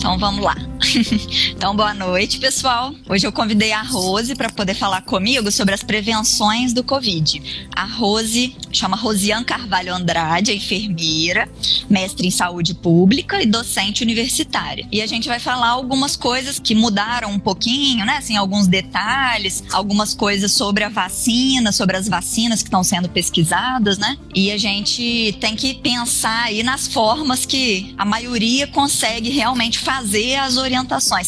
Então vamos lá. então boa noite, pessoal. Hoje eu convidei a Rose para poder falar comigo sobre as prevenções do Covid. A Rose chama Rosiane Carvalho Andrade, é enfermeira, mestre em saúde pública e docente universitária. E a gente vai falar algumas coisas que mudaram um pouquinho, né? Assim, alguns detalhes, algumas coisas sobre a vacina, sobre as vacinas que estão sendo pesquisadas, né? E a gente tem que pensar aí nas formas que a maioria consegue realmente fazer as orientações.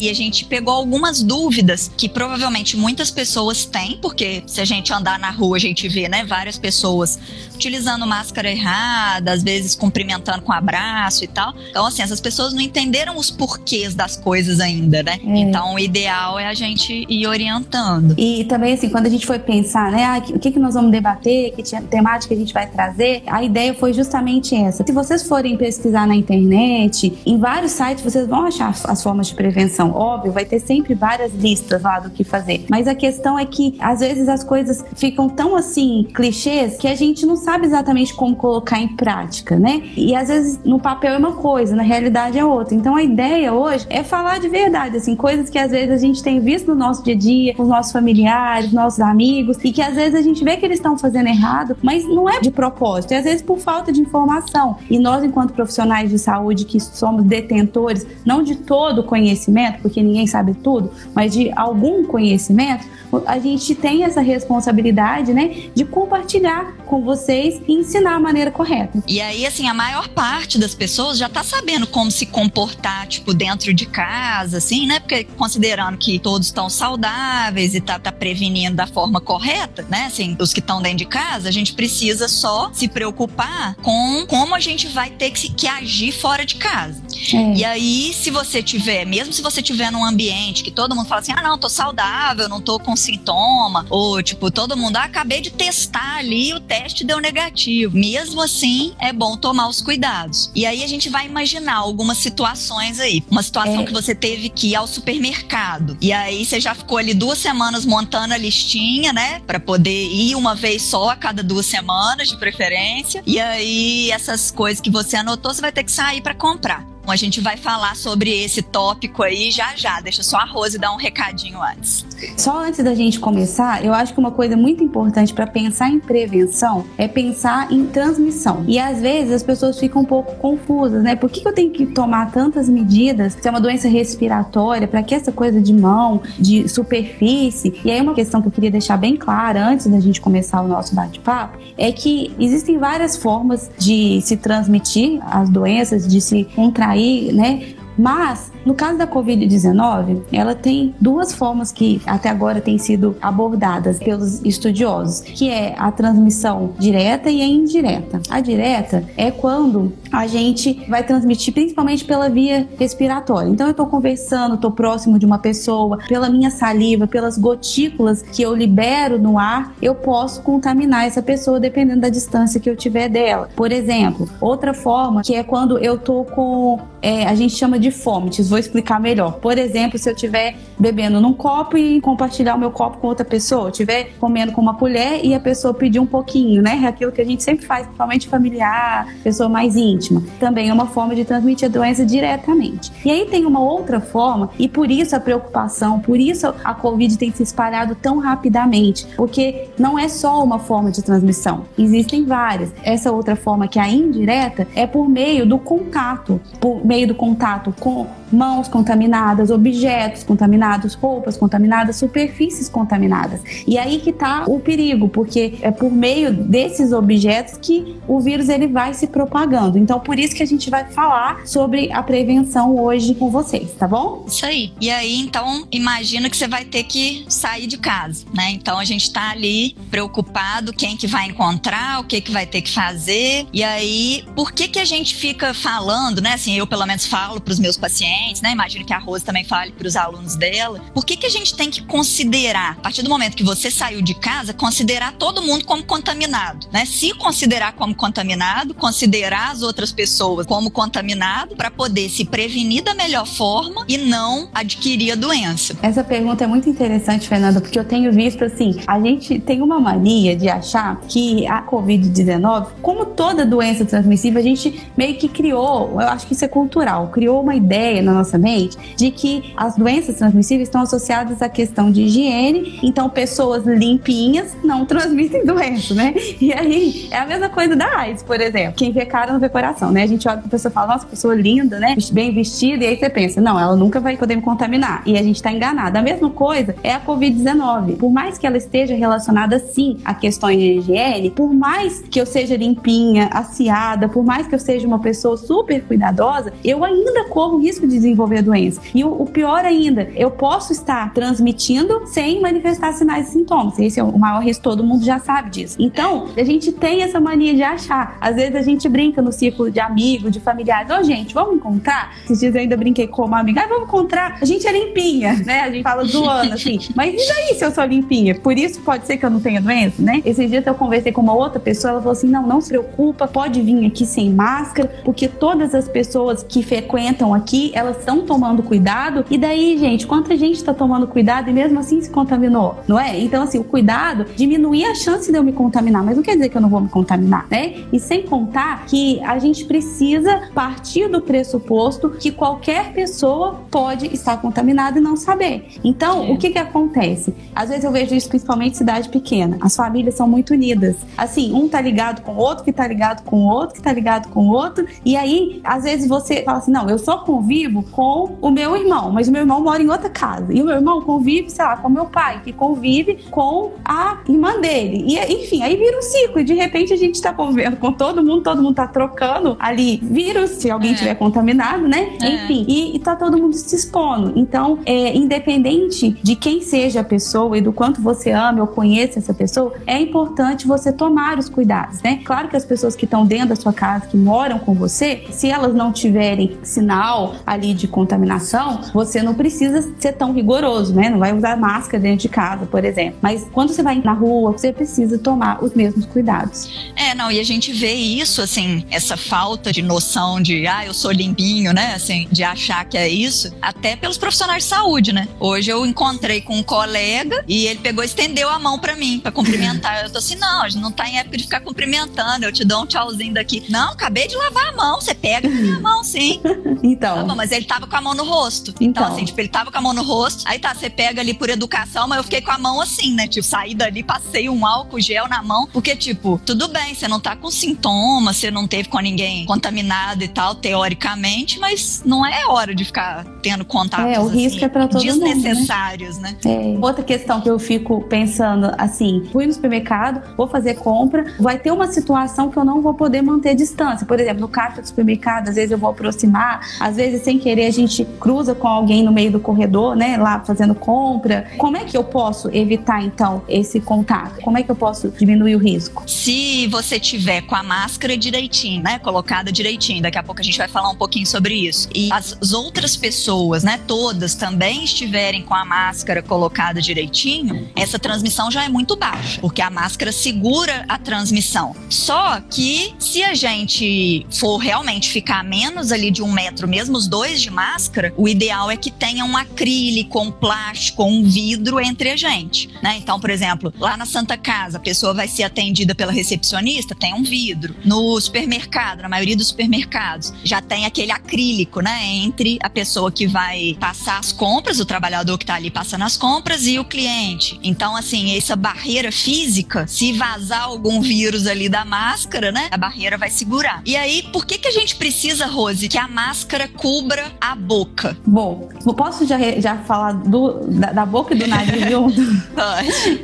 E a gente pegou algumas dúvidas que provavelmente muitas pessoas têm, porque se a gente andar na rua, a gente vê, né, várias pessoas utilizando máscara errada, às vezes cumprimentando com abraço e tal. Então, assim, essas pessoas não entenderam os porquês das coisas ainda, né? É. Então, o ideal é a gente ir orientando. E também, assim, quando a gente foi pensar, né, ah, o que, que nós vamos debater, que temática a gente vai trazer, a ideia foi justamente essa. Se vocês forem pesquisar na internet, em vários sites vocês vão achar as formas de prevenção. Óbvio, vai ter sempre várias listas lá do que fazer. Mas a questão é que, às vezes, as coisas ficam tão, assim, clichês que a gente não sabe exatamente como colocar em prática, né? E às vezes no papel é uma coisa, na realidade é outra. Então a ideia hoje é falar de verdade, assim, coisas que às vezes a gente tem visto no nosso dia a dia, com os nossos familiares, nossos amigos, e que às vezes a gente vê que eles estão fazendo errado, mas não é de propósito, é às vezes por falta de informação. E nós, enquanto profissionais de saúde que somos detentores, não de todo o conhecimento, porque ninguém sabe tudo, mas de algum conhecimento, a gente tem essa responsabilidade, né, de compartilhar com vocês e ensinar a maneira correta. E aí, assim, a maior parte das pessoas já tá sabendo como se comportar, tipo, dentro de casa, assim, né? Porque considerando que todos estão saudáveis e tá, tá prevenindo da forma correta, né? Assim, os que estão dentro de casa, a gente precisa só se preocupar com como a gente vai ter que, que agir fora de casa. É. E aí, se você tiver, mesmo se você tiver num ambiente que todo mundo fala assim, ah, não, tô saudável, não tô com sintoma, ou tipo, todo mundo, ah, acabei de testar ali, o teste deu negativo. Mesmo assim, é bom tomar os cuidados. E aí a gente vai imaginar algumas situações aí. Uma situação é. que você teve que ir ao supermercado. E aí você já ficou ali duas semanas montando a listinha, né? Pra poder ir uma vez só a cada duas semanas, de preferência. E aí, essas coisas que você anotou, você vai ter que sair para comprar. A gente vai falar sobre esse tópico aí já já. Deixa só a Rose dar um recadinho antes. Só antes da gente começar, eu acho que uma coisa muito importante para pensar em prevenção é pensar em transmissão. E às vezes as pessoas ficam um pouco confusas, né? Por que eu tenho que tomar tantas medidas se é uma doença respiratória, para que essa coisa de mão, de superfície? E aí uma questão que eu queria deixar bem clara antes da gente começar o nosso bate-papo é que existem várias formas de se transmitir as doenças, de se contrair né? Mas, no caso da Covid-19, ela tem duas formas que até agora têm sido abordadas pelos estudiosos, que é a transmissão direta e a indireta. A direta é quando a gente vai transmitir principalmente pela via respiratória. Então, eu estou conversando, estou próximo de uma pessoa, pela minha saliva, pelas gotículas que eu libero no ar, eu posso contaminar essa pessoa dependendo da distância que eu tiver dela. Por exemplo, outra forma que é quando eu estou com, é, a gente chama de fômites. Vou explicar melhor. Por exemplo, se eu estiver bebendo num copo e compartilhar o meu copo com outra pessoa, estiver comendo com uma colher e a pessoa pedir um pouquinho, né? É aquilo que a gente sempre faz, principalmente familiar, pessoa mais íntima. Também é uma forma de transmitir a doença diretamente. E aí tem uma outra forma, e por isso a preocupação, por isso a Covid tem se espalhado tão rapidamente, porque não é só uma forma de transmissão, existem várias. Essa outra forma, que é a indireta, é por meio do contato, por meio do contato com mãos contaminadas, objetos contaminados, roupas contaminadas, superfícies contaminadas. E aí que está o perigo, porque é por meio desses objetos que o vírus ele vai se propagando. Então, por isso que a gente vai falar sobre a prevenção hoje com vocês, tá bom? Isso aí. E aí, então, imagina que você vai ter que sair de casa, né? Então, a gente está ali preocupado quem que vai encontrar, o que que vai ter que fazer. E aí, por que que a gente fica falando, né? Assim, eu pelo menos falo para os meus pacientes, né? Imagino que a Rose também fale para os alunos dela. Por que, que a gente tem que considerar, a partir do momento que você saiu de casa, considerar todo mundo como contaminado, né? Se considerar como contaminado, considerar as outras pessoas como contaminado para poder se prevenir da melhor forma e não adquirir a doença. Essa pergunta é muito interessante, Fernanda, porque eu tenho visto assim, a gente tem uma mania de achar que a COVID-19, como toda doença transmissível, a gente meio que criou, eu acho que isso é cultural, criou uma ideia na nossa mente de que as doenças transmissíveis estão associadas à questão de higiene, então pessoas limpinhas não transmitem doença, né? E aí é a mesma coisa da AIDS, por exemplo. Quem vê cara não vê coração, né? A gente olha pra pessoa e fala, nossa, pessoa linda, né? Bem vestida, e aí você pensa, não, ela nunca vai poder me contaminar. E a gente tá enganado. A mesma coisa é a Covid-19. Por mais que ela esteja relacionada sim a questões de higiene, por mais que eu seja limpinha, aciada, por mais que eu seja uma pessoa super cuidadosa, eu ainda corro o risco de desenvolver a doença. E o, o pior ainda, eu posso estar transmitindo sem manifestar sinais e sintomas. Esse é o maior risco, todo mundo já sabe disso. Então, a gente tem essa mania de achar. Às vezes a gente brinca no círculo de amigos, de familiares. Ô, oh, gente, vamos encontrar? Esses dias eu ainda brinquei com uma amiga. Ah, vamos encontrar? A gente é limpinha, né? A gente fala zoando, assim. Mas e daí se eu sou limpinha? Por isso pode ser que eu não tenha doença, né? Esses dias eu conversei com uma outra pessoa, ela falou assim, não, não se preocupa, pode vir aqui sem máscara, porque todas as pessoas que frequentam aqui, elas estão tomando cuidado. E daí, gente, quanta gente está tomando cuidado e mesmo assim se contaminou, não é? Então, assim, o cuidado diminui a chance de eu me contaminar, mas não quer dizer que eu não vou me contaminar, né? E sem contar que a gente precisa partir do pressuposto que qualquer pessoa pode estar contaminada e não saber. Então, o que que acontece? Às vezes eu vejo isso principalmente em cidade pequena. As famílias são muito unidas. Assim, um tá ligado com o outro, que tá ligado com o outro, que tá ligado com o outro. E aí, às vezes você fala assim: não, eu só convivo com o meu irmão, mas o meu irmão mora em outra casa. E o meu irmão convive, sei lá, com o meu pai, que convive com a irmã dele. E enfim, aí vira um ciclo. E de repente a gente tá convivendo com todo mundo, todo mundo tá trocando ali vírus, se alguém é. tiver contaminado, né? É. Enfim, e, e tá todo mundo se expondo. Então, é, independente de quem seja a pessoa e do quanto você ama ou conhece essa pessoa, é importante você tomar os cuidados, né? Claro que as pessoas que estão dentro da sua casa, que moram com você, se elas não tiverem sinal ali de contaminação, você não precisa ser tão rigoroso, né? Não vai usar máscara dentro de casa, por exemplo. Mas quando você vai na rua, você precisa tomar os mesmos cuidados. É, não, e a gente vê isso, assim, essa falta de noção de, ah, eu sou limpinho, né? Assim, de achar que é isso, até pelos profissionais de saúde, né? Hoje eu encontrei com um colega e ele pegou e estendeu a mão para mim, para cumprimentar. Eu tô assim, não, a gente não tá em época de ficar cumprimentando, eu te dou um tchauzinho daqui. Não, acabei de lavar a mão, você pega a minha mão, sim. Então. Bom, mas ele tava com a mão no rosto. Então, então, assim, tipo, ele tava com a mão no rosto, aí tá, você pega ali por educação, mas eu fiquei com a mão assim, né? Tipo, saí dali, passei um álcool gel na mão, porque, tipo, tudo bem, você não tá com sintomas, você não teve com ninguém contaminado e tal, teoricamente, mas não é hora de ficar tendo contato. É, o assim, risco é pra todo desnecessários, mundo, né? né? É. Outra questão que eu fico pensando, assim, fui no supermercado, vou fazer compra, vai ter uma situação que eu não vou poder manter distância. Por exemplo, no caixa do supermercado, às vezes eu vou aproximar, às vezes sem querer a gente cruza com alguém no meio do corredor, né, lá fazendo compra. Como é que eu posso evitar então esse contato? Como é que eu posso diminuir o risco? Se você tiver com a máscara direitinho, né, colocada direitinho, daqui a pouco a gente vai falar um pouquinho sobre isso. E as outras pessoas, né, todas também estiverem com a máscara colocada direitinho, essa transmissão já é muito baixa, porque a máscara segura a transmissão. Só que se a gente for realmente ficar menos ali de um metro, mesmo os dois de máscara, o ideal é que tenha um acrílico, um plástico, um vidro entre a gente, né? Então, por exemplo, lá na Santa Casa, a pessoa vai ser atendida pela recepcionista, tem um vidro. No supermercado, na maioria dos supermercados, já tem aquele acrílico, né, entre a pessoa que vai passar as compras, o trabalhador que está ali passando as compras e o cliente. Então, assim, essa barreira física, se vazar algum vírus ali da máscara, né, a barreira vai segurar. E aí, por que que a gente precisa, Rose, que a máscara cubra a boca? Bom, posso já, já falar do, da, da boca e do nariz junto?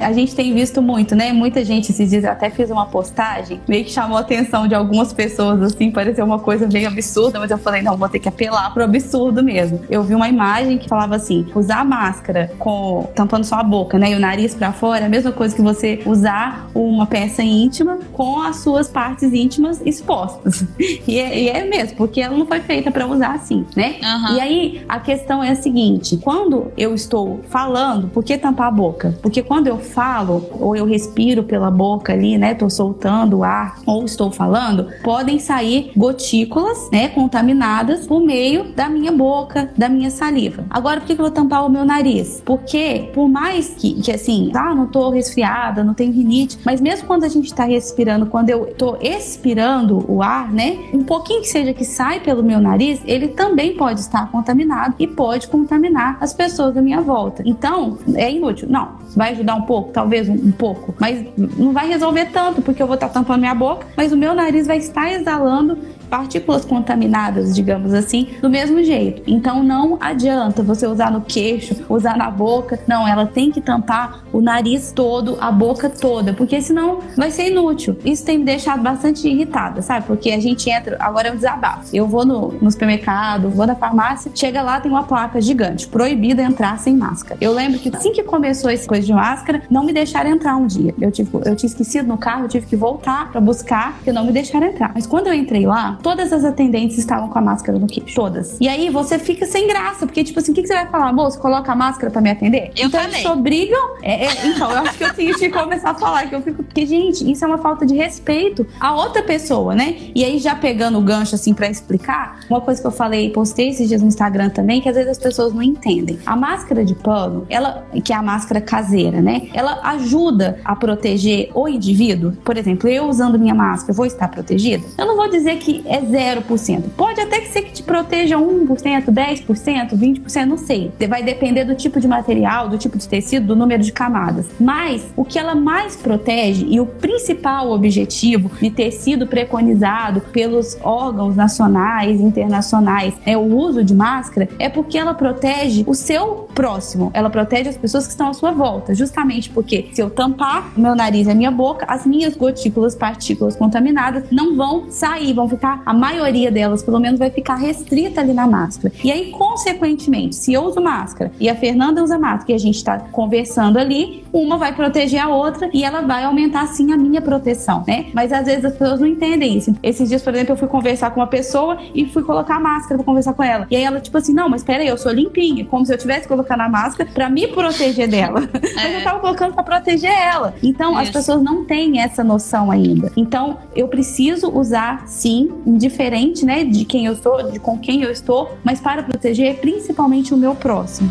a gente tem visto muito, né? Muita gente esses dias, eu até fiz uma postagem, meio que chamou a atenção de algumas pessoas, assim, pareceu uma coisa bem absurda, mas eu falei, não, vou ter que apelar pro absurdo mesmo. Eu vi uma imagem que falava assim: usar máscara com tampando só a boca, né? E o nariz para fora, é a mesma coisa que você usar uma peça íntima com as suas partes íntimas expostas. E é, e é mesmo, porque ela não foi feita para usar assim, né? Uhum. E aí a questão é a seguinte: quando eu estou falando, por que tampar a boca? Porque quando eu falo, ou eu respiro pela boca ali, né? Tô soltando o ar, ou estou falando, podem sair gotículas, né? Contaminadas por meio da minha boca, da minha saliva. Agora, por que eu vou tampar o meu nariz? Porque, por mais que, que assim, ah, não tô resfriada, não tenho rinite, mas mesmo quando a gente tá respirando, quando eu tô expirando o ar, né? Um pouquinho que seja que sai pelo meu nariz, ele também pode estar contaminado e pode contaminar as pessoas da minha volta. Então, é inútil. Não, vai ajudar um pouco, talvez um, um pouco, mas não vai resolver tanto, porque eu vou estar tampando minha boca, mas o meu nariz vai estar exalando partículas contaminadas, digamos assim, do mesmo jeito. Então não adianta você usar no queixo, usar na boca. Não, ela tem que tampar o nariz todo, a boca toda, porque senão vai ser inútil. Isso tem me deixado bastante irritada, sabe? Porque a gente entra, agora é um desabafo. Eu vou no, no supermercado, vou na farmácia, chega lá, tem uma placa gigante, proibida entrar sem máscara. Eu lembro que assim que começou essa coisa de máscara, não me deixaram entrar um dia. Eu, tive, eu tinha esquecido no carro, eu tive que voltar para buscar, porque não me deixaram entrar. Mas quando eu entrei lá, todas as atendentes estavam com a máscara no queixo. Todas. E aí você fica sem graça, porque, tipo assim, o que, que você vai falar? Moço, coloca a máscara pra me atender? Eu então falei. eles obrigam. É, é, então, eu acho que eu tenho que começar a falar que eu fico. Porque, gente, isso é uma falta de respeito à outra pessoa, né? E aí, já pegando o gancho, assim, pra explicar, uma coisa que eu falei, postei esses dias no Instagram também, que às vezes as pessoas não entendem. A máscara de pano, ela, que é a máscara caseira, né? Ela ajuda a proteger o indivíduo. Por exemplo, eu usando minha máscara, vou estar protegida? Eu não vou dizer que é 0%. Pode até ser que te proteja 1%, 10%, 20%, não sei. Vai depender do tipo de material, do tipo de tecido, do número de camadas. Mas o que ela mais protege e o principal objetivo de ter sido preconizado pelos órgãos nacionais e internacionais é o uso de máscara é porque ela protege o seu próximo. Ela protege as pessoas que estão à sua volta, justamente porque se eu tampar meu nariz e a minha boca, as minhas gotículas, partículas contaminadas não vão sair, vão ficar a maioria delas, pelo menos, vai ficar restrita ali na máscara. E aí, consequentemente, se eu uso máscara e a Fernanda usa máscara e a gente está conversando ali, uma vai proteger a outra e ela vai aumentar sim a minha proteção, né? Mas às vezes as pessoas não entendem isso. Esses dias, por exemplo, eu fui conversar com uma pessoa e fui colocar a máscara pra conversar com ela. E aí ela, tipo assim, não, mas peraí, eu sou limpinha, como se eu tivesse colocado a máscara pra me proteger dela. É. mas eu tava colocando pra proteger ela. Então isso. as pessoas não têm essa noção ainda. Então eu preciso usar sim, indiferente, né, de quem eu sou, de com quem eu estou, mas para proteger principalmente o meu próximo.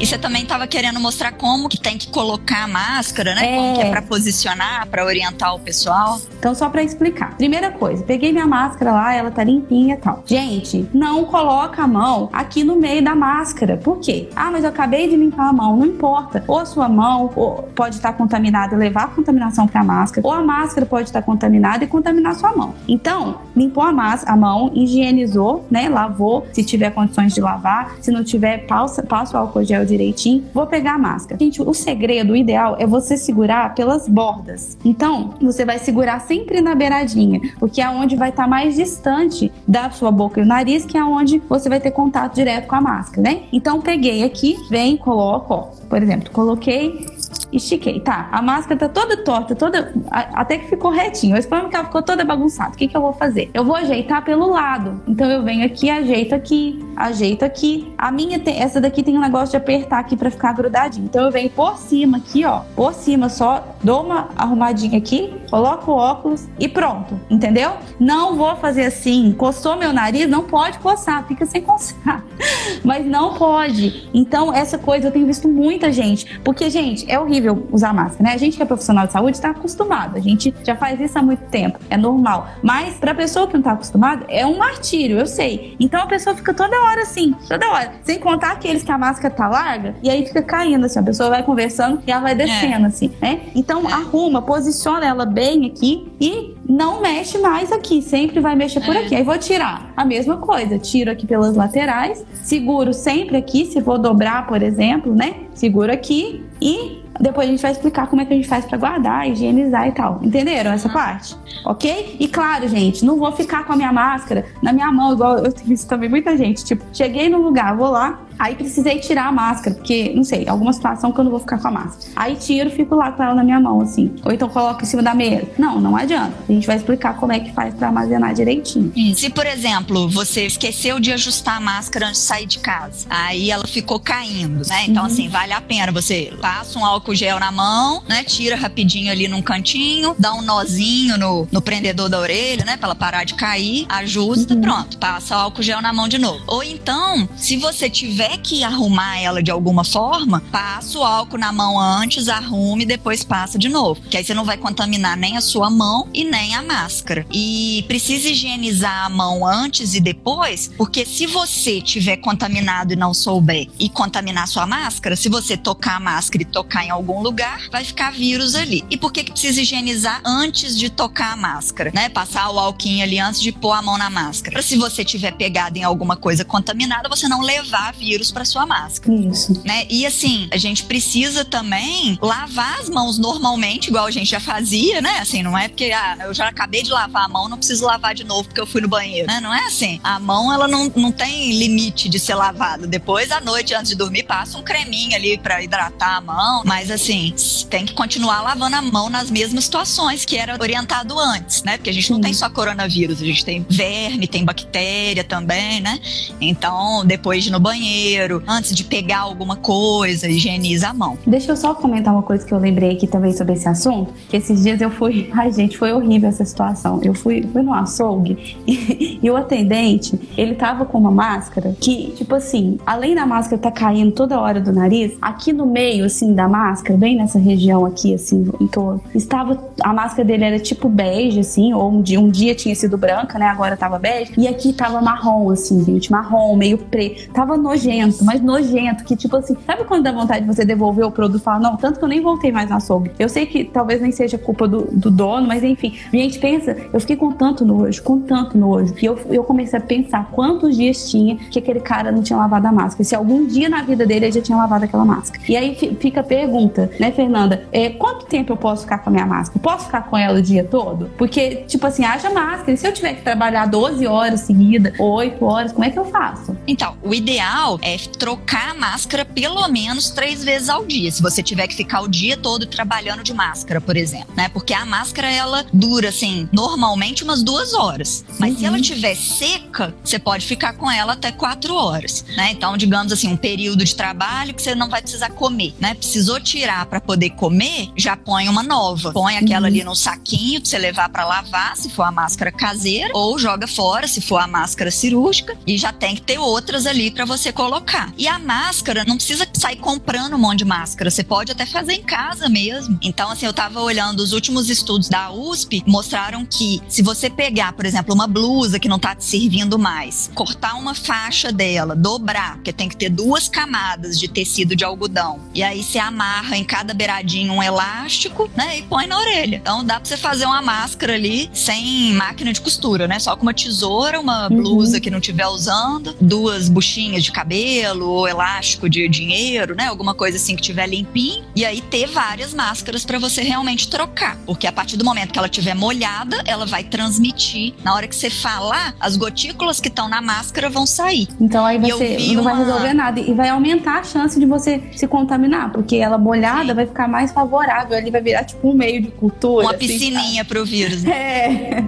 E você também estava querendo mostrar como que tem que colocar a máscara, né? É. Como que é para posicionar, para orientar o pessoal. Então, só para explicar. Primeira coisa, peguei minha máscara lá, ela tá limpinha e tal. Gente, não coloca a mão aqui no meio da máscara. Por quê? Ah, mas eu acabei de limpar a mão. Não importa. Ou a sua mão ou pode estar contaminada e levar a contaminação para a máscara, ou a máscara pode estar contaminada e contaminar a sua mão. Então, limpou a, a mão, higienizou, né? Lavou, se tiver condições de lavar. Se não tiver, passa, passa o álcool gel direitinho. Vou pegar a máscara. Gente, o segredo, o ideal é você segurar pelas bordas. Então, você vai segurar sempre na beiradinha, porque é onde vai estar tá mais distante da sua boca e o nariz, que é onde você vai ter contato direto com a máscara, né? Então, peguei aqui, vem, coloco, ó. Por exemplo, coloquei estiquei. Tá, a máscara tá toda torta, toda. Até que ficou retinho. Eu espero que ela ficou toda bagunçada. O que, que eu vou fazer? Eu vou ajeitar pelo lado. Então eu venho aqui, ajeito aqui, ajeito aqui. A minha tem. Essa daqui tem um negócio de apertar aqui para ficar grudadinho. Então eu venho por cima aqui, ó. Por cima só, dou uma arrumadinha aqui, coloco o óculos e pronto. Entendeu? Não vou fazer assim. Coçou meu nariz, não pode coçar, fica sem coçar. Mas não pode. Então, essa coisa eu tenho visto muita gente. Porque, gente, é horrível usar máscara, né? A gente que é profissional de saúde está acostumado, a gente já faz isso há muito tempo, é normal. Mas para pessoa que não está acostumada, é um martírio, eu sei. Então a pessoa fica toda hora assim, toda hora. Sem contar aqueles que a máscara tá larga e aí fica caindo assim, a pessoa vai conversando e ela vai descendo é. assim, né? Então é. arruma, posiciona ela bem aqui e não mexe mais aqui, sempre vai mexer por é. aqui. Aí vou tirar a mesma coisa, tiro aqui pelas laterais, seguro sempre aqui, se vou dobrar, por exemplo, né? Seguro aqui e depois a gente vai explicar como é que a gente faz para guardar, higienizar e tal. Entenderam essa parte? Ok? E claro, gente, não vou ficar com a minha máscara na minha mão, igual eu tenho visto também muita gente. Tipo, cheguei no lugar, vou lá, Aí precisei tirar a máscara, porque, não sei, alguma situação que eu não vou ficar com a máscara. Aí tiro, fico lá com ela na minha mão, assim. Ou então coloco em cima da mesa. Não, não adianta. A gente vai explicar como é que faz para armazenar direitinho. Se, por exemplo, você esqueceu de ajustar a máscara antes de sair de casa, aí ela ficou caindo, né? Então, uhum. assim, vale a pena você passa um álcool gel na mão, né? Tira rapidinho ali num cantinho, dá um nozinho no, no prendedor da orelha, né? Pra ela parar de cair, ajusta, uhum. pronto, passa o álcool gel na mão de novo. Ou então, se você tiver tiver que arrumar ela de alguma forma, passa o álcool na mão antes, arrume e depois passa de novo. Que aí você não vai contaminar nem a sua mão e nem a máscara. E precisa higienizar a mão antes e depois, porque se você tiver contaminado e não souber e contaminar sua máscara, se você tocar a máscara e tocar em algum lugar, vai ficar vírus ali. E por que, que precisa higienizar antes de tocar a máscara, né? Passar o alquinho ali antes de pôr a mão na máscara. Pra se você tiver pegado em alguma coisa contaminada, você não levar vírus para sua máscara. Isso. Né? E assim, a gente precisa também lavar as mãos normalmente, igual a gente já fazia, né? Assim, não é porque ah, eu já acabei de lavar a mão, não preciso lavar de novo porque eu fui no banheiro, né? Não é assim. A mão, ela não, não tem limite de ser lavada. Depois, à noite, antes de dormir, passa um creminho ali para hidratar a mão. Mas assim, tem que continuar lavando a mão nas mesmas situações que era orientado antes, né? Porque a gente não tem só coronavírus, a gente tem verme, tem bactéria também, né? Então, depois de ir no banheiro, antes de pegar alguma coisa, higieniza a mão. Deixa eu só comentar uma coisa que eu lembrei aqui também sobre esse assunto, que esses dias eu fui, ai gente, foi horrível essa situação. Eu fui, fui no açougue e, e o atendente, ele tava com uma máscara que, tipo assim, além da máscara tá caindo toda hora do nariz, aqui no meio, assim, da máscara, bem nessa região aqui, assim, em torno, estava, a máscara dele era tipo bege, assim, ou um dia, um dia tinha sido branca, né, agora tava bege, e aqui tava marrom, assim, gente, marrom, meio preto, tava nojento, mas nojento, que tipo assim, sabe quando dá vontade de você devolver o produto e falar, não, tanto que eu nem voltei mais no açougue. Eu sei que talvez nem seja culpa do, do dono, mas enfim, gente, pensa, eu fiquei com tanto nojo, com tanto nojo, e eu, eu comecei a pensar quantos dias tinha que aquele cara não tinha lavado a máscara, se algum dia na vida dele ele já tinha lavado aquela máscara. E aí fica a pergunta, né, Fernanda, é, quanto tempo eu posso ficar com a minha máscara? Posso ficar com ela o dia todo? Porque, tipo assim, haja máscara, e se eu tiver que trabalhar 12 horas seguidas, 8 horas, como é que eu faço? Então, o ideal é trocar a máscara pelo menos três vezes ao dia, se você tiver que ficar o dia todo trabalhando de máscara, por exemplo, né? Porque a máscara, ela dura, assim, normalmente umas duas horas. Mas uhum. se ela uhum. tiver seca, você pode ficar com ela até quatro horas, né? Então, digamos assim, um período de trabalho que você não vai precisar comer, né? Precisou tirar para poder comer, já põe uma nova. Põe aquela uhum. ali no saquinho pra você levar para lavar, se for a máscara caseira, ou joga fora, se for a máscara cirúrgica, e já tem que ter outras ali para você colocar. E a máscara, não precisa sair comprando um monte de máscara, você pode até fazer em casa mesmo. Então, assim, eu tava olhando os últimos estudos da USP, mostraram que se você pegar, por exemplo, uma blusa que não tá te servindo mais, cortar uma faixa dela, dobrar, porque tem que ter duas camadas de tecido de algodão, e aí você amarra em cada beiradinho um elástico, né, e põe na orelha. Então dá pra você fazer uma máscara ali sem máquina de costura, né, só com uma tesoura, uma uhum. blusa que não tiver usando, duas buchinhas de cabelo ou elástico de dinheiro, né, alguma coisa assim que tiver limpinho, e aí ter várias máscaras para você realmente trocar, porque a partir do momento que ela tiver molhada, ela vai transmitir. Na hora que você falar, as gotículas que estão na máscara vão sair. Então aí ser, não uma... vai resolver nada e vai aumentar a chance de você se contaminar, porque ela molhada vai ficar mais favorável, ali vai virar tipo um meio de cultura. Uma assim, piscininha para pro vírus. É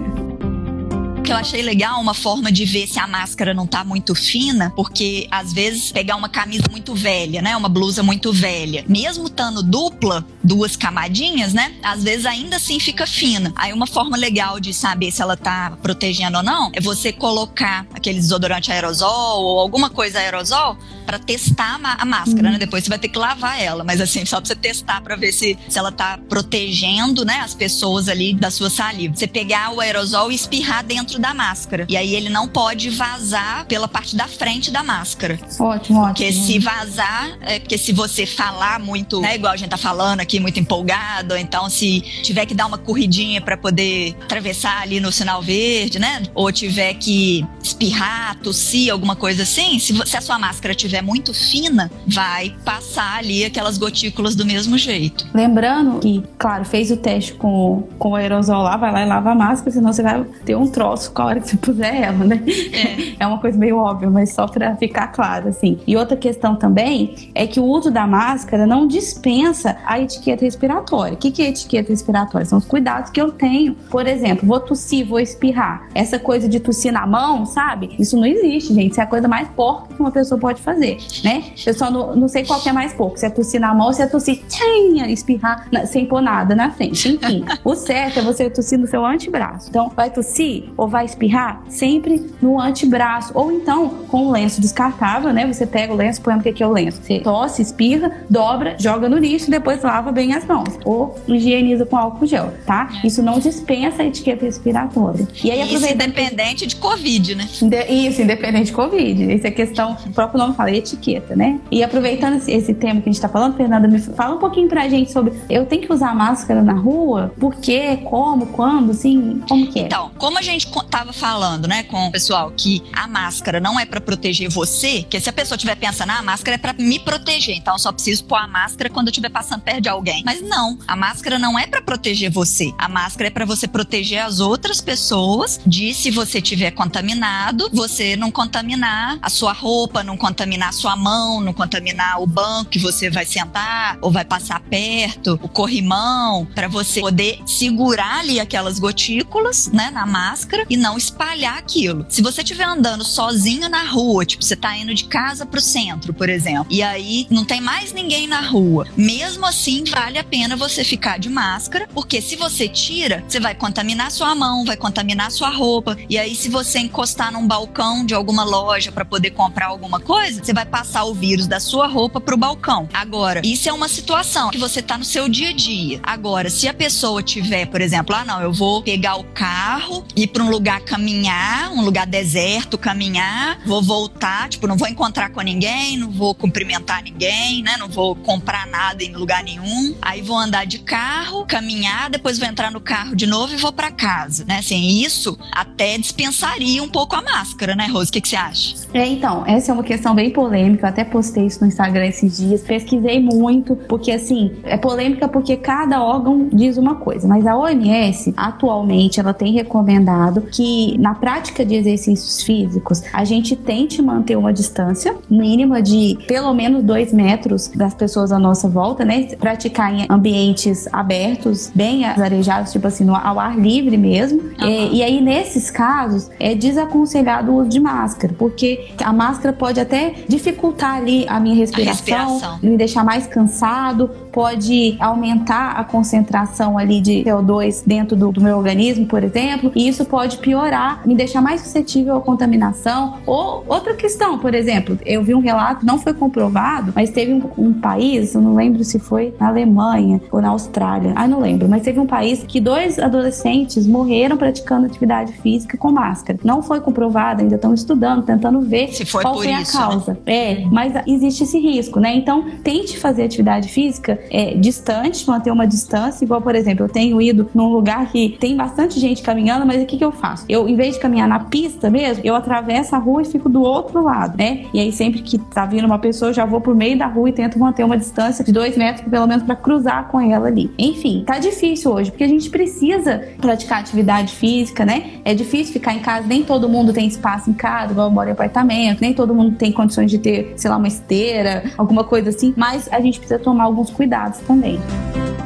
que eu achei legal, uma forma de ver se a máscara não tá muito fina, porque às vezes pegar uma camisa muito velha, né? Uma blusa muito velha, mesmo estando dupla, duas camadinhas, né? Às vezes ainda assim fica fina. Aí uma forma legal de saber se ela tá protegendo ou não é você colocar aquele desodorante aerosol ou alguma coisa aerosol para testar a máscara, né? Depois você vai ter que lavar ela, mas assim, só pra você testar para ver se, se ela tá protegendo, né, as pessoas ali da sua saliva. Você pegar o aerosol e espirrar dentro da máscara. E aí ele não pode vazar pela parte da frente da máscara. Ótimo, porque ótimo. se vazar, é porque se você falar muito, né, igual a gente tá falando aqui, muito empolgado, então se tiver que dar uma corridinha para poder atravessar ali no sinal verde, né, ou tiver que espirrar, tossir, alguma coisa assim, se, se a sua máscara tiver muito fina, vai passar ali aquelas gotículas do mesmo jeito. Lembrando que, claro, fez o teste com, com o aerosol lá, vai lá e lava a máscara, senão você vai ter um troço com a hora que você puser ela, né? É, é uma coisa meio óbvia, mas só para ficar claro, assim. E outra questão também é que o uso da máscara não dispensa a etiqueta respiratória. O que, que é etiqueta respiratória? São os cuidados que eu tenho. Por exemplo, vou tossir, vou espirrar. Essa coisa de tossir na mão, sabe? Isso não existe, gente. Isso é a coisa mais porca que uma pessoa pode fazer né? Eu só não, não sei qual que é mais pouco, se é tossir na mão ou se é tossir, tchinha, espirrar na, sem pôr nada na frente. Enfim, o certo é você tossir no seu antebraço. Então, vai tossir ou vai espirrar? Sempre no antebraço. Ou então, com o lenço descartável, né? Você pega o lenço, põe o que é o lenço. Você tosse, espirra, dobra, joga no lixo e depois lava bem as mãos. Ou higieniza com álcool gel, tá? É. Isso não dispensa a etiqueta respiratória. E aí, Isso independente de Covid, né? Isso, independente de Covid. Isso é questão, o próprio nome fala, etiqueta, né? E aproveitando esse, esse tema que a gente tá falando, Fernanda, me fala um pouquinho pra gente sobre eu tenho que usar máscara na rua? Por quê? Como? Quando? Assim, como que é? Então, como a gente tava falando, né, com o pessoal, que a máscara não é para proteger você, que se a pessoa estiver pensando, ah, a máscara é para me proteger, então eu só preciso pôr a máscara quando eu estiver passando perto de alguém. Mas não, a máscara não é para proteger você. A máscara é para você proteger as outras pessoas de se você tiver contaminado, você não contaminar a sua roupa, não contaminar a sua mão, não contaminar o banco que você vai sentar ou vai passar perto, o corrimão, para você poder segurar ali aquelas gotículas, né, na máscara e não espalhar aquilo. Se você estiver andando sozinho na rua, tipo, você tá indo de casa pro centro, por exemplo, e aí não tem mais ninguém na rua, mesmo assim vale a pena você ficar de máscara, porque se você tira, você vai contaminar sua mão, vai contaminar sua roupa, e aí se você encostar num balcão de alguma loja para poder comprar alguma coisa, você vai passar o vírus da sua roupa pro balcão. Agora, isso é uma situação que você tá no seu dia a dia. Agora, se a pessoa tiver, por exemplo, ah, não, eu vou pegar o carro, ir para um lugar caminhar, um lugar deserto, caminhar, vou voltar, tipo, não vou encontrar com ninguém, não vou cumprimentar ninguém, né? Não vou comprar nada em lugar nenhum. Aí vou andar de carro, caminhar, depois vou entrar no carro de novo e vou para casa, né? Assim, isso até dispensaria um pouco a máscara, né, Rose? O que, que você acha? É, então, essa é uma questão bem polêmica. Eu até postei isso no Instagram esses dias. Pesquisei muito, porque assim, é polêmica porque cada órgão diz uma coisa. Mas a OMS, atualmente, ela tem recomendado que na prática de exercícios físicos, a gente tente manter uma distância mínima de pelo menos dois metros das pessoas à nossa volta, né? Praticar em ambientes abertos, bem arejados, tipo assim, no, ao ar livre mesmo. Uhum. É, e aí, nesses casos, é desaconselhado o uso de máscara, porque a máscara pode até dificultar ali a minha respiração, a respiração. me deixar mais cansado, pode aumentar a concentração ali de CO2 dentro do, do meu organismo, por exemplo, e isso pode piorar, me deixar mais suscetível à contaminação. Ou outra questão, por exemplo, eu vi um relato, não foi comprovado, mas teve um, um país, eu não lembro se foi na Alemanha ou na Austrália, ah, não lembro, mas teve um país que dois adolescentes morreram praticando atividade física com máscara. Não foi comprovado, ainda estão estudando, tentando ver se foi qual foi a isso, né? causa. Né? É, mas existe esse risco, né? Então, tente fazer atividade física é, distante, manter uma distância, igual, por exemplo, eu tenho ido num lugar que tem bastante gente caminhando, mas o que, que eu faço? Eu, em vez de caminhar na pista mesmo, eu atravesso a rua e fico do outro lado, né? E aí, sempre que tá vindo uma pessoa, eu já vou por meio da rua e tento manter uma distância de dois metros, pelo menos, para cruzar com ela ali. Enfim, tá difícil hoje, porque a gente precisa praticar atividade física, né? É difícil ficar em casa, nem todo mundo tem espaço em casa, igual eu moro em apartamento, nem todo mundo tem condições de ter, sei lá, uma esteira, alguma coisa assim, mas a gente precisa tomar alguns cuidados também.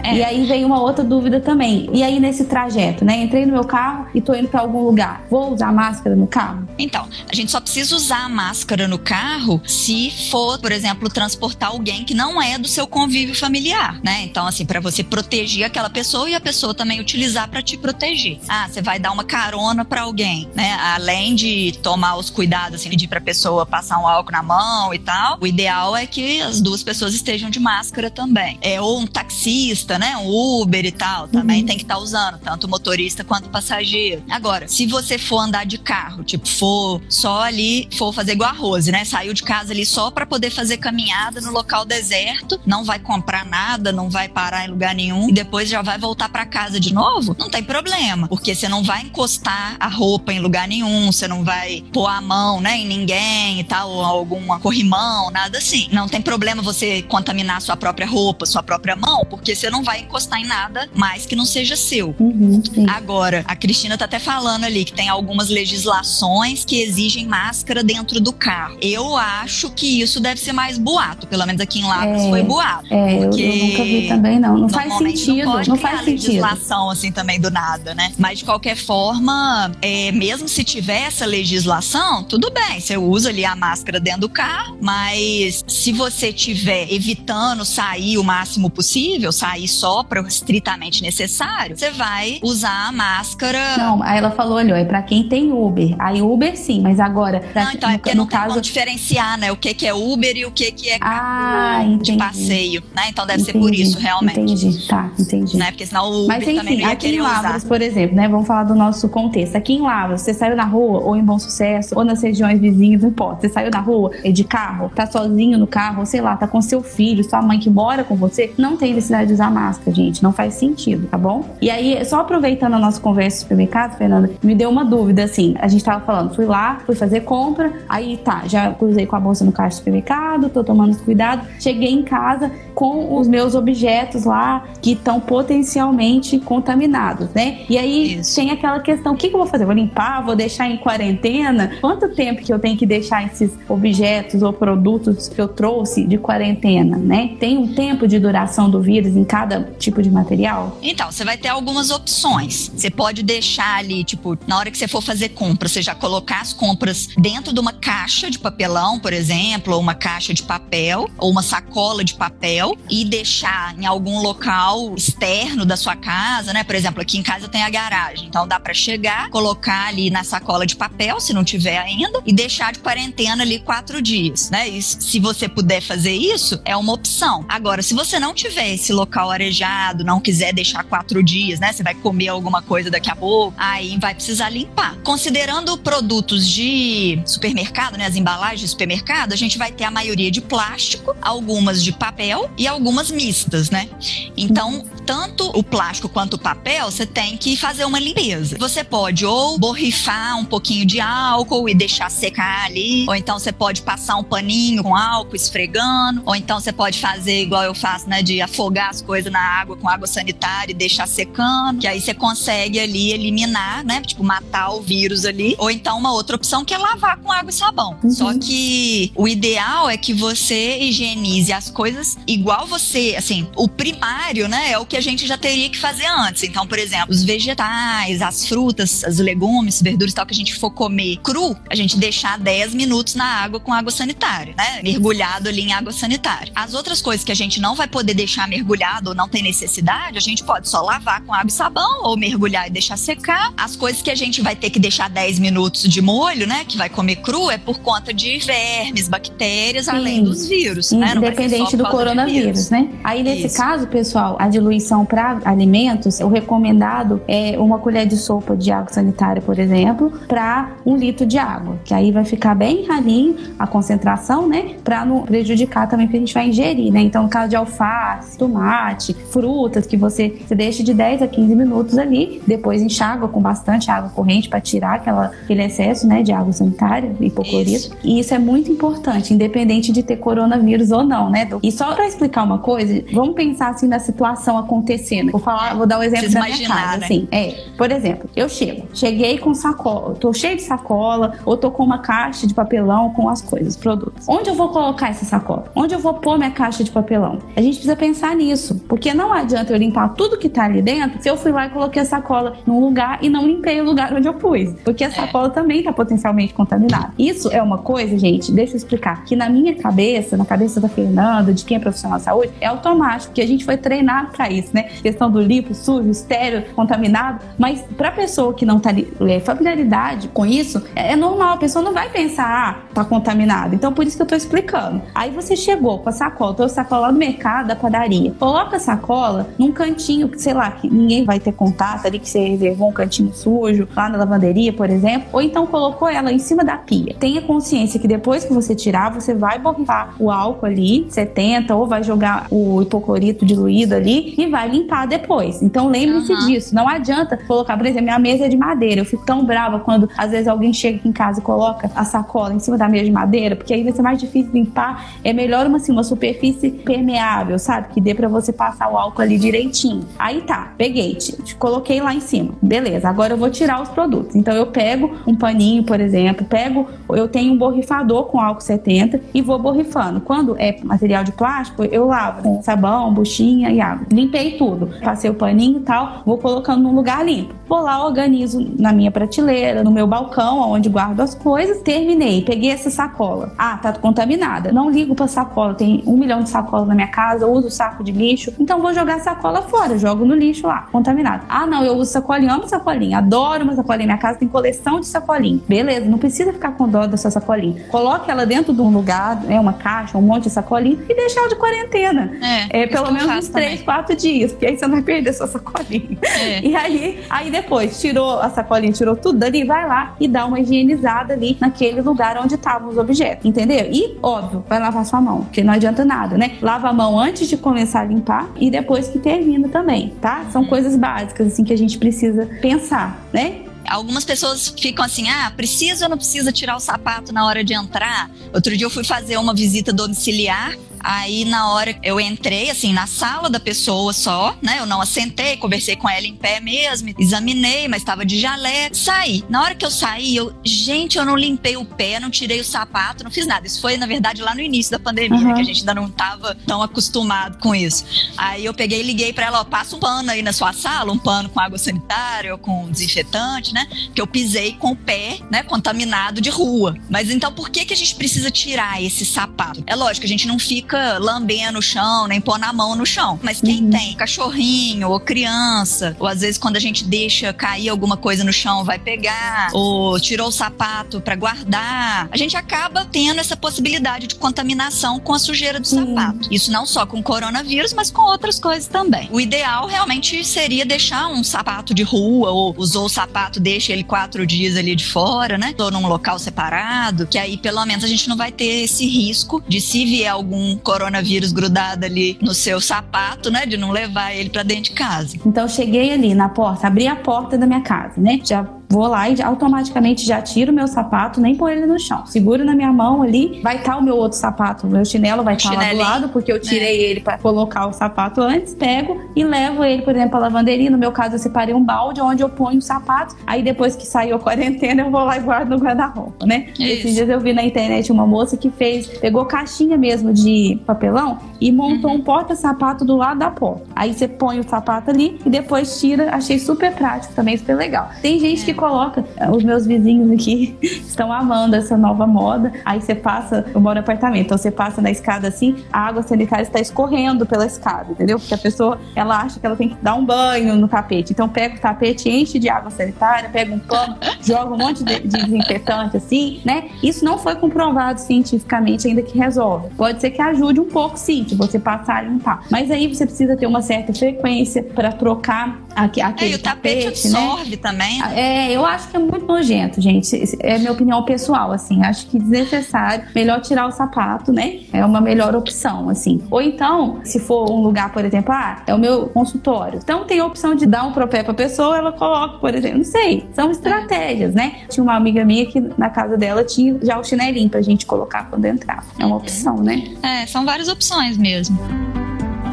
É. E aí vem uma outra dúvida também. E aí nesse trajeto, né? Entrei no meu carro e tô indo para algum lugar. Vou usar máscara no carro? Então, a gente só precisa usar a máscara no carro se for, por exemplo, transportar alguém que não é do seu convívio familiar, né? Então, assim, para você proteger aquela pessoa e a pessoa também utilizar para te proteger. Ah, você vai dar uma carona para alguém, né? Além de tomar os cuidados, assim, pedir para pessoa passar um álcool na mão e tal, o ideal é que as duas pessoas estejam de máscara também. É ou um taxista, né? Um Uber e tal, também uhum. tem que estar tá usando, tanto o motorista quanto o passageiro. Agora, se você for andar de carro, tipo, for só ali, for fazer igual a Rose, né? Saiu de casa ali só para poder fazer caminhada no local deserto, não vai comprar nada, não vai parar em lugar nenhum e depois já vai voltar para casa de novo, não tem problema, porque você não vai encostar a roupa em lugar nenhum, você não vai pôr a mão, né, em ninguém e tal, ou alguma corrimão, nada assim. Não tem problema você contaminar sua própria roupa, sua própria mão, porque você não vai encostar em nada mais que não seja seu. Uhum, Agora, a Cristina tá até falando ali que tem algumas legislações que exigem máscara dentro do carro. Eu acho que isso deve ser mais boato, pelo menos aqui em Lavras é, foi boato. É, porque eu, eu, nunca vi também não. Não faz sentido. Não, pode não faz sentido. legislação assim também do nada, né? Mas de qualquer forma, é, mesmo se tiver essa legislação, tudo bem, você usa ali a máscara dentro do carro, mas se você tiver evitando sair o máximo possível, sair sair só para o estritamente necessário, você vai usar a máscara. Não, aí ela falou, olha, é para quem tem Uber. Aí Uber sim, mas agora. Pra, não, então é porque no, não caso... tem diferenciar, né? O que, que é Uber e o que, que é ah, de passeio, né? Então deve entendi, ser por isso, realmente. Entendi, tá, entendi. Né? Porque senão o Uber mas, enfim, também não ia aqui em Lavras, por exemplo, né? Vamos falar do nosso contexto. Aqui em Lavras, você saiu na rua, ou em Bom Sucesso, ou nas regiões vizinhas, não importa. Você saiu na rua, é de carro, tá sozinho no carro, sei lá, tá com seu filho, sua mãe que mora com você, não tem necessidade de usar máscara, gente. Não faz sentido, tá bom? E aí, só aproveitando a nossa conversa no supermercado, Fernanda, me deu uma dúvida, assim. A gente tava falando, fui lá, fui fazer compra, aí tá, já cruzei com a bolsa no caixa do supermercado, tô tomando cuidado, cheguei em casa com os meus objetos lá que estão potencialmente contaminados, né? E aí Isso. tem aquela questão, o que, que eu vou fazer? Vou limpar? Vou deixar em quarentena? Quanto tempo que eu tenho que deixar esses objetos ou produtos que eu trouxe de quarentena, né? Tem um tempo de duração do vírus em cada tipo de material? Então, você vai ter algumas opções. Você pode deixar ali, tipo, na hora que você for fazer compra, você já colocar as compras dentro de uma caixa de papelão, por exemplo, ou uma caixa de papel, ou uma sacola de papel e deixar em algum local externo da sua casa, né? Por exemplo, aqui em casa tem a garagem, então dá para chegar, colocar ali na sacola de papel, se não tiver ainda, e deixar de quarentena ali quatro dias, né? E se você puder fazer isso, é uma opção. Agora, se você não tiver esse local arejado, não quiser deixar quatro dias, né? Você vai comer alguma coisa daqui a pouco, aí vai precisar limpar. Considerando produtos de supermercado, né? As embalagens de supermercado, a gente vai ter a maioria de plástico, algumas de papel e algumas mistas, né? Então, tanto o plástico quanto o papel, você tem que fazer uma limpeza. Você pode ou borrifar um pouquinho de álcool e deixar secar ali, ou então você pode passar um paninho com álcool esfregando, ou então você pode fazer igual eu faço, né, de afogar as coisas na água com água sanitária e deixar secando, que aí você consegue ali eliminar, né, tipo matar o vírus ali, ou então uma outra opção que é lavar com água e sabão. Uhum. Só que o ideal é que você higienize as coisas igual você, assim, o primário, né, é o que a gente já teria que fazer antes. Então, por exemplo, os vegetais, as frutas, os legumes, verduras e tal que a gente for comer cru, a gente deixar 10 minutos na água com água sanitária, né? Mergulhado ali em água sanitária. As outras coisas que a gente não vai poder deixar mergulhado ou não tem necessidade, a gente pode só lavar com água e sabão ou mergulhar e deixar secar. As coisas que a gente vai ter que deixar 10 minutos de molho, né, que vai comer cru, é por conta de vermes, bactérias, Sim. além dos vírus, né? Independente do coronavírus, né? Aí nesse Isso. caso, pessoal, a diluição para alimentos, o recomendado é uma colher de sopa de água sanitária, por exemplo, para um litro de água, que aí vai ficar bem ralinho a concentração, né? Para não prejudicar também o que a gente vai ingerir, né? Então, no caso de alface, tomate, frutas, que você, você deixa de 10 a 15 minutos ali, depois enxágua com bastante água corrente para tirar aquela, aquele excesso, né, de água sanitária, hipoclorito. Isso. E isso é muito importante, independente de ter coronavírus ou não, né? E só para explicar uma coisa, vamos pensar assim na situação acontecendo acontecendo. Vou falar, vou dar um exemplo da minha casa, né? assim. É, por exemplo, eu chego, cheguei com sacola, tô cheio de sacola, ou tô com uma caixa de papelão com as coisas, produtos. Onde eu vou colocar essa sacola? Onde eu vou pôr minha caixa de papelão? A gente precisa pensar nisso, porque não adianta eu limpar tudo que tá ali dentro se eu fui lá e coloquei a sacola num lugar e não limpei o lugar onde eu pus, porque a sacola é. também tá potencialmente contaminada. Isso é uma coisa, gente, deixa eu explicar, que na minha cabeça, na cabeça da Fernanda, de quem é profissional de saúde, é automático, que a gente foi treinado para isso né? Questão do limpo, sujo, estéreo, contaminado. Mas para pessoa que não tá é, familiaridade com isso, é, é, normal. A pessoa não vai pensar, ah, tá contaminado. Então por isso que eu tô explicando. Aí você chegou com a sacola, trouxe a sacola lá do mercado, da padaria. Coloca a sacola num cantinho, sei lá, que ninguém vai ter contato ali, que você reservou um cantinho sujo, lá na lavanderia, por exemplo. Ou então colocou ela em cima da pia. Tenha consciência que depois que você tirar, você vai borrifar o álcool ali, 70, ou vai jogar o hipoclorito diluído ali e vai limpar depois. Então lembre-se uhum. disso. Não adianta colocar, por exemplo, minha mesa é de madeira. Eu fico tão brava quando às vezes alguém chega aqui em casa e coloca a sacola em cima da mesa de madeira, porque aí vai ser mais difícil limpar. É melhor uma, assim, uma superfície permeável, sabe? Que dê para você passar o álcool ali direitinho. Aí tá, peguei, te, coloquei lá em cima. Beleza, agora eu vou tirar os produtos. Então eu pego um paninho, por exemplo, pego, eu tenho um borrifador com álcool 70 e vou borrifando. Quando é material de plástico, eu lavo com sabão, buchinha e água. Limpei tudo. Passei o paninho e tal, vou colocando num lugar limpo. Vou lá, organizo na minha prateleira, no meu balcão, onde guardo as coisas. Terminei, peguei essa sacola. Ah, tá contaminada. Não ligo pra sacola, tem um milhão de sacolas na minha casa, uso saco de lixo. Então vou jogar a sacola fora, jogo no lixo lá, contaminado. Ah, não, eu uso sacolinha, amo sacolinha, adoro uma sacolinha. Minha casa tem coleção de sacolinha. Beleza, não precisa ficar com dó da sua sacolinha. Coloque ela dentro de um lugar, né, uma caixa, um monte de sacolinha e deixa ela de quarentena. É, é pelo menos uns três, quatro dias, porque aí você não vai perder sua sacolinha. É. E aí, aí depois, tirou a sacolinha, tirou tudo dali, vai lá e dá uma higienizada ali naquele lugar onde estavam os objetos, entendeu? E, óbvio, vai lavar sua mão, porque não adianta nada, né? Lava a mão antes de começar a limpar e depois que termina também, tá? São uhum. coisas básicas, assim, que a gente precisa pensar, né? Algumas pessoas ficam assim: ah, precisa ou não precisa tirar o sapato na hora de entrar? Outro dia eu fui fazer uma visita domiciliar Aí na hora eu entrei assim na sala da pessoa só, né? Eu não assentei, conversei com ela em pé mesmo, examinei, mas estava de jalé, saí. Na hora que eu saí, eu, gente, eu não limpei o pé, não tirei o sapato, não fiz nada. Isso foi na verdade lá no início da pandemia, uhum. que a gente ainda não estava tão acostumado com isso. Aí eu peguei e liguei para ela, ó, passa um pano aí na sua sala, um pano com água sanitária ou com desinfetante, né? Que eu pisei com o pé, né, contaminado de rua. Mas então por que que a gente precisa tirar esse sapato? É lógico, a gente não fica fica lambendo o chão, nem pôr na mão no chão. Mas quem uhum. tem cachorrinho ou criança, ou às vezes quando a gente deixa cair alguma coisa no chão, vai pegar, ou tirou o sapato para guardar, a gente acaba tendo essa possibilidade de contaminação com a sujeira do uhum. sapato. Isso não só com coronavírus, mas com outras coisas também. O ideal realmente seria deixar um sapato de rua, ou usou o sapato, deixa ele quatro dias ali de fora, né? Ou num local separado, que aí pelo menos a gente não vai ter esse risco de se vier algum coronavírus grudado ali no seu sapato, né? De não levar ele para dentro de casa. Então cheguei ali na porta, abri a porta da minha casa, né? Já vou lá e automaticamente já tiro meu sapato, nem põe ele no chão. Seguro na minha mão ali, vai estar tá o meu outro sapato, o meu chinelo vai estar tá lá do lado, porque eu tirei é. ele para colocar o sapato antes, pego e levo ele, por exemplo, para lavanderia. No meu caso, eu separei um balde onde eu ponho o sapato, aí depois que saiu a quarentena, eu vou lá e guardo no guarda-roupa, né? Isso. Esses dias eu vi na internet uma moça que fez, pegou caixinha mesmo de papelão e montou uhum. um porta-sapato do lado da porta. Aí você põe o sapato ali e depois tira, achei super prático também, super legal. Tem gente que coloca. Os meus vizinhos aqui estão amando essa nova moda. Aí você passa, eu moro em apartamento, então você passa na escada assim, a água sanitária está escorrendo pela escada, entendeu? Porque a pessoa, ela acha que ela tem que dar um banho no tapete. Então pega o tapete, enche de água sanitária, pega um pano, joga um monte de, de desinfetante assim, né? Isso não foi comprovado cientificamente ainda que resolve. Pode ser que ajude um pouco sim, que você passar a limpar. Mas aí você precisa ter uma certa frequência para trocar aquele é, e o tapete, tapete né? absorve né? também. É, eu acho que é muito nojento, gente. É minha opinião pessoal, assim. Acho que desnecessário. Melhor tirar o sapato, né? É uma melhor opção, assim. Ou então, se for um lugar, por exemplo, ah, é o meu consultório. Então tem a opção de dar um propé pra pessoa, ela coloca, por exemplo, não sei. São estratégias, né? Tinha uma amiga minha que na casa dela tinha já o chinelinho pra gente colocar quando entrar. É uma opção, né? É, são várias opções mesmo.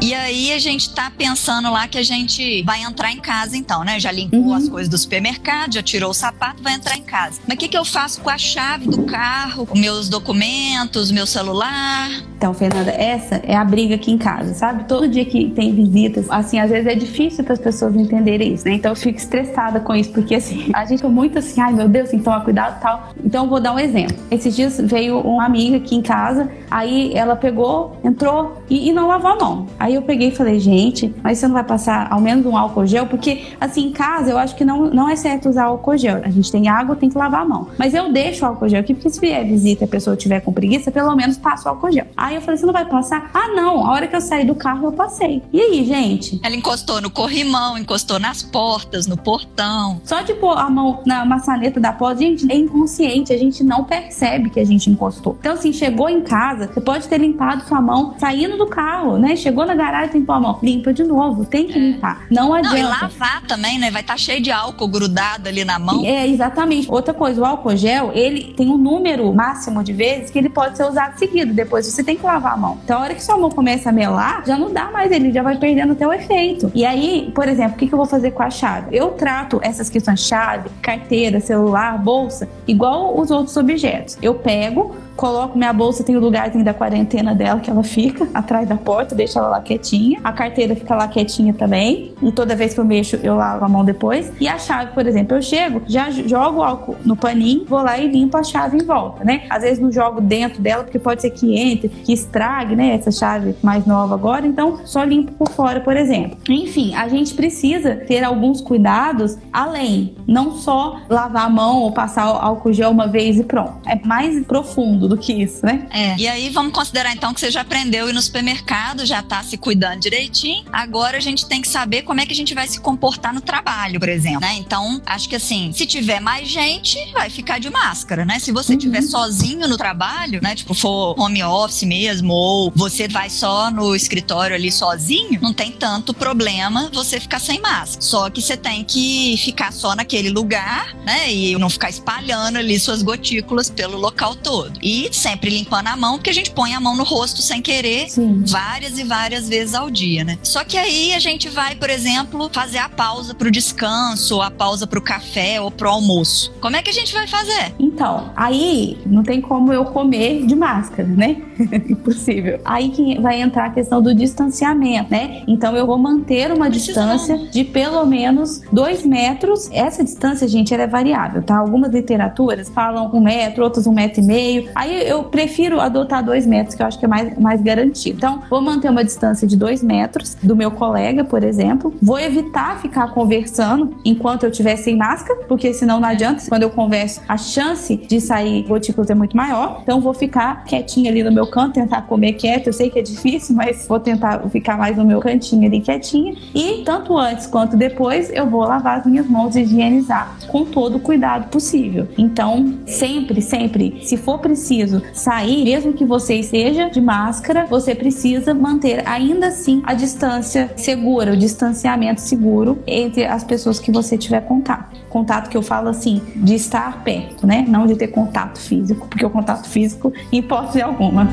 E aí a gente tá pensando lá que a gente vai entrar em casa então, né? Já limpou uhum. as coisas do supermercado, já tirou o sapato, vai entrar em casa. Mas o que, que eu faço com a chave do carro, meus documentos, meu celular? Então, Fernanda, essa é a briga aqui em casa, sabe? Todo dia que tem visitas, assim, às vezes é difícil para as pessoas entenderem isso, né? Então eu fico estressada com isso, porque assim, a gente é muito assim, ai meu Deus, tem que tomar cuidado e tal. Então eu vou dar um exemplo. Esses dias veio uma amiga aqui em casa, aí ela pegou, entrou e, e não lavou a mão. Aí eu peguei e falei, gente, mas você não vai passar ao menos um álcool gel? Porque, assim, em casa eu acho que não, não é certo usar álcool gel. A gente tem água, tem que lavar a mão. Mas eu deixo o álcool gel aqui, porque se vier visita e a pessoa tiver com preguiça, pelo menos passa o álcool gel. Aí eu falei, você não vai passar? Ah, não, a hora que eu saí do carro eu passei. E aí, gente? Ela encostou no corrimão, encostou nas portas, no portão. Só de pôr a mão na maçaneta da porta, gente, é inconsciente, a gente não percebe que a gente encostou. Então, assim, chegou em casa, você pode ter limpado sua mão saindo do carro, né? Chegou na garagem, tem que pôr a mão. Limpa de novo, tem que é. limpar. Não adianta. Não, e lavar também, né? Vai estar tá cheio de álcool grudado ali na mão. É, exatamente. Outra coisa, o álcool gel, ele tem um número máximo de vezes que ele pode ser usado seguido. Depois você tem que lavar a mão. Então, a hora que sua mão começa a melar, já não dá mais, ele já vai perdendo até o efeito. E aí, por exemplo, o que, que eu vou fazer com a chave? Eu trato essas questões chave, carteira, celular, bolsa, igual os outros objetos. Eu pego, coloco minha bolsa, tem o lugarzinho da quarentena dela que ela fica atrás da porta, deixa ela lá quietinha, a carteira fica lá quietinha também, e toda vez que eu mexo, eu lavo a mão depois. E a chave, por exemplo, eu chego, já jogo o álcool no paninho, vou lá e limpo a chave em volta, né? Às vezes não jogo dentro dela, porque pode ser que entre, que estrague, né? Essa chave mais nova agora, então só limpo por fora, por exemplo. Enfim, a gente precisa ter alguns cuidados além, não só lavar a mão ou passar álcool gel uma vez e pronto. É mais profundo do que isso, né? É. E aí vamos considerar então que você já aprendeu ir no supermercado, já tá se cuidando direitinho. Agora a gente tem que saber como é que a gente vai se comportar no trabalho, por exemplo, né? Então, acho que assim, se tiver mais gente, vai ficar de máscara, né? Se você uhum. tiver sozinho no trabalho, né, tipo for home office mesmo ou você vai só no escritório ali sozinho, não tem tanto problema você ficar sem máscara. Só que você tem que ficar só naquele lugar, né? E não ficar espalhando ali suas gotículas pelo local todo. E sempre limpando a mão, porque a gente põe a mão no rosto sem querer Sim. várias e várias vezes ao dia, né? Só que aí a gente vai, por exemplo, fazer a pausa pro descanso, a pausa pro café ou pro almoço. Como é que a gente vai fazer? Então, aí não tem como eu comer de máscara, né? Impossível. Aí que vai entrar a questão do distanciamento, né? Então eu vou manter uma distância de pelo menos dois metros. Essa distância, gente, ela é variável, tá? Algumas literaturas falam um metro, outras um metro e meio. Aí eu prefiro adotar dois metros, que eu acho que é mais, mais garantido. Então, vou manter uma distância de dois metros do meu colega, por exemplo. Vou evitar ficar conversando enquanto eu estiver sem máscara, porque senão não adianta. Quando eu converso, a chance de sair gotículas é muito maior. Então, vou ficar quietinha ali no meu canto, tentar comer quieto. Eu sei que é difícil, mas vou tentar ficar mais no meu cantinho ali quietinha. E tanto antes quanto depois, eu vou lavar as minhas mãos e higienizar com todo o cuidado possível. Então, sempre, sempre, se for preciso sair, mesmo que você esteja de máscara, você precisa manter ainda assim a distância segura, o distanciamento seguro entre as pessoas que você tiver contato. Contato que eu falo assim, de estar perto, né? Não de ter contato físico, porque o contato físico, em hipótese alguma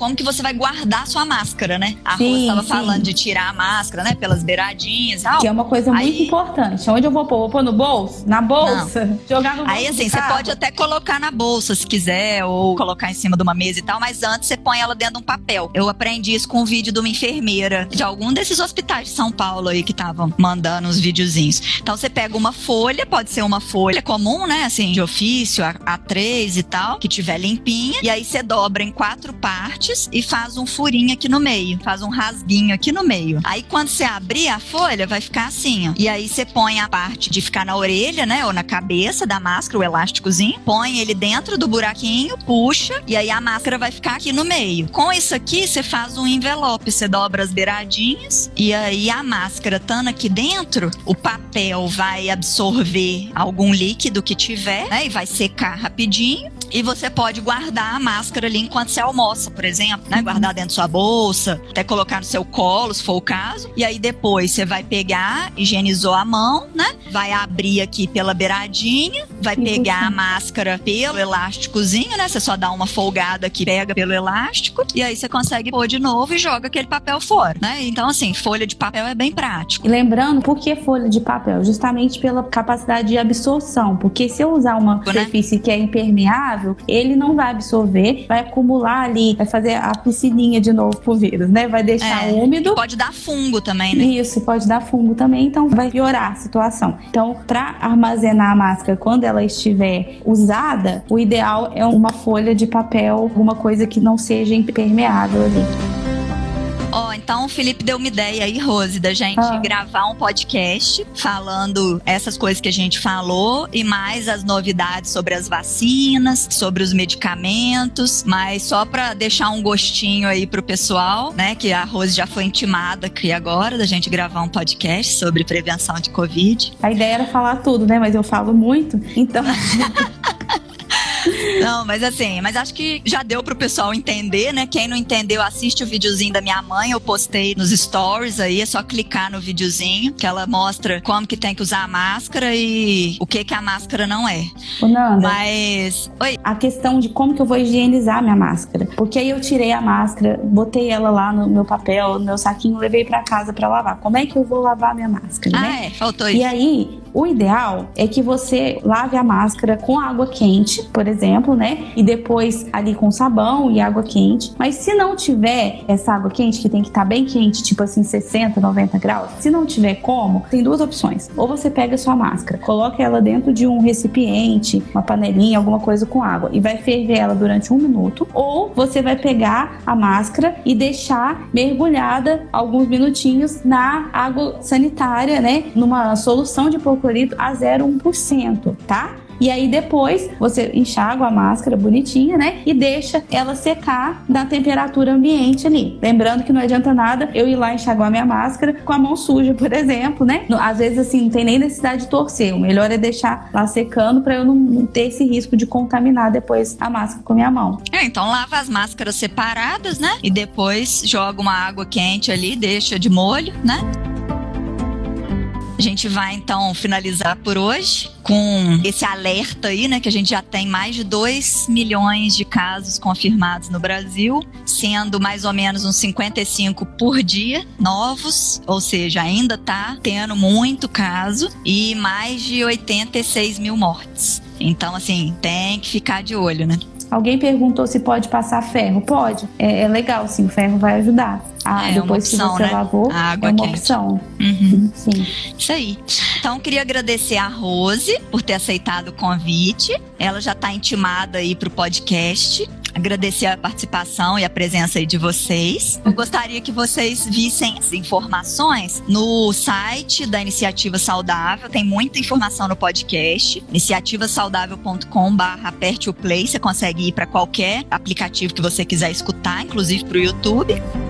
como que você vai guardar sua máscara, né? A sim, Rose estava falando de tirar a máscara, né? Pelas beiradinhas e tal. Que é uma coisa Aí... muito importante. Onde eu vou pôr? Vou pôr no bolso? Na bolsa? Não. Jogar no bolso? Aí, assim, você pode até colocar na bolsa se quiser, ou colocar em cima de uma mesa e tal, mas antes você põe ela dentro de um papel. Eu aprendi isso com um vídeo de uma enfermeira de algum desses hospitais de São Paulo aí que estavam mandando os videozinhos. Então você pega uma folha, pode ser uma folha comum, né? Assim, de ofício, A3 e tal, que tiver limpinha, e aí você dobra em quatro partes e faz um furinho aqui no meio, faz um rasguinho aqui no meio. Aí quando você abrir a folha, vai ficar assim, ó. E aí você põe a parte de ficar na orelha, né, ou na cabeça da máscara, o elásticozinho, põe ele dentro do buraquinho, puxa, e aí a máscara vai ficar aqui no meio. Com isso aqui, você faz um envelope, você dobra as beiradinhas e aí a máscara estando aqui dentro, o papel vai absorver algum líquido que tiver, né, e vai secar rapidinho. E você pode guardar a máscara ali enquanto você almoça, por exemplo, né? Guardar dentro da sua bolsa, até colocar no seu colo, se for o caso. E aí depois você vai pegar, higienizou a mão, né? Vai abrir aqui pela beiradinha, vai pegar a máscara pelo elásticozinho, né? Você só dá uma folgada aqui, pega pelo elástico, e aí você consegue pôr de novo e joga aquele papel fora, né? Então, assim, folha de papel é bem prático. E lembrando, por que folha de papel? Justamente pela capacidade de absorção. Porque se eu usar uma né? superfície que é impermeável, ele não vai absorver, vai acumular ali, vai fazer a piscininha de novo pro vírus, né? Vai deixar é, úmido. Pode dar fungo também, né? Isso, pode dar fungo também, então vai piorar a situação. Então, para armazenar a máscara quando ela estiver usada, o ideal é uma folha de papel, alguma coisa que não seja impermeável ali. Ó, oh, então o Felipe deu uma ideia aí, Rose, da gente ah. gravar um podcast falando essas coisas que a gente falou e mais as novidades sobre as vacinas, sobre os medicamentos, mas só para deixar um gostinho aí pro pessoal, né, que a Rose já foi intimada aqui agora da gente gravar um podcast sobre prevenção de Covid. A ideia era falar tudo, né, mas eu falo muito, então Não, mas assim, mas acho que já deu pro pessoal entender, né? Quem não entendeu, assiste o videozinho da minha mãe, eu postei nos stories aí, é só clicar no videozinho, que ela mostra como que tem que usar a máscara e o que que a máscara não é. Ô, Nanda, mas, oi. A questão de como que eu vou higienizar minha máscara. Porque aí eu tirei a máscara, botei ela lá no meu papel, no meu saquinho, levei para casa para lavar. Como é que eu vou lavar minha máscara, ah, né? é, faltou isso. E aí, o ideal é que você lave a máscara com água quente, por exemplo, exemplo, né? E depois ali com sabão e água quente. Mas se não tiver essa água quente, que tem que estar tá bem quente, tipo assim, 60, 90 graus, se não tiver como, tem duas opções. Ou você pega a sua máscara, coloca ela dentro de um recipiente, uma panelinha, alguma coisa com água, e vai ferver ela durante um minuto. Ou você vai pegar a máscara e deixar mergulhada alguns minutinhos na água sanitária, né? Numa solução de hipoclorito a 0,1%, tá? E aí depois você enxágua a máscara bonitinha, né? E deixa ela secar na temperatura ambiente ali. Lembrando que não adianta nada eu ir lá enxaguar minha máscara com a mão suja, por exemplo, né? Às vezes assim não tem nem necessidade de torcer. O melhor é deixar lá secando para eu não ter esse risco de contaminar depois a máscara com a minha mão. É, então lava as máscaras separadas, né? E depois joga uma água quente ali, deixa de molho, né? A gente vai então finalizar por hoje com esse alerta aí, né, que a gente já tem mais de 2 milhões de casos confirmados no Brasil, sendo mais ou menos uns 55 por dia novos, ou seja, ainda tá tendo muito caso e mais de 86 mil mortes. Então, assim, tem que ficar de olho, né? Alguém perguntou se pode passar ferro. Pode. É, é legal, sim, o ferro vai ajudar. Ah, é depois opção, que você né? lavou, é uma quente. opção. Uhum. Sim. Isso aí. Então, queria agradecer a Rose por ter aceitado o convite. Ela já está intimada aí para o podcast agradecer a participação e a presença aí de vocês. Eu gostaria que vocês vissem as informações no site da Iniciativa Saudável, tem muita informação no podcast, iniciativasaudável.com.br aperte o play, você consegue ir para qualquer aplicativo que você quiser escutar, inclusive para o YouTube.